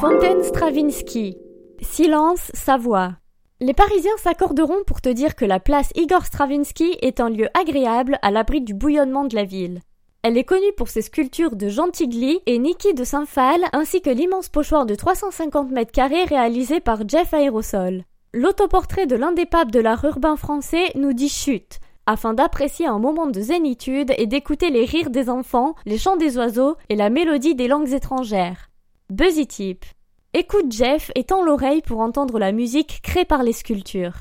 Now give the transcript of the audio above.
Fontaine Stravinsky. Silence, sa voix. Les Parisiens s'accorderont pour te dire que la place Igor Stravinsky est un lieu agréable à l'abri du bouillonnement de la ville. Elle est connue pour ses sculptures de Jean Tigli et Niki de Saint-Phal ainsi que l'immense pochoir de 350 mètres carrés réalisé par Jeff Aérosol. L'autoportrait de l'un des papes de l'art urbain français nous dit chute, afin d'apprécier un moment de zénitude et d'écouter les rires des enfants, les chants des oiseaux et la mélodie des langues étrangères. Buzzy Tip. Écoute Jeff et tends l'oreille pour entendre la musique créée par les sculptures.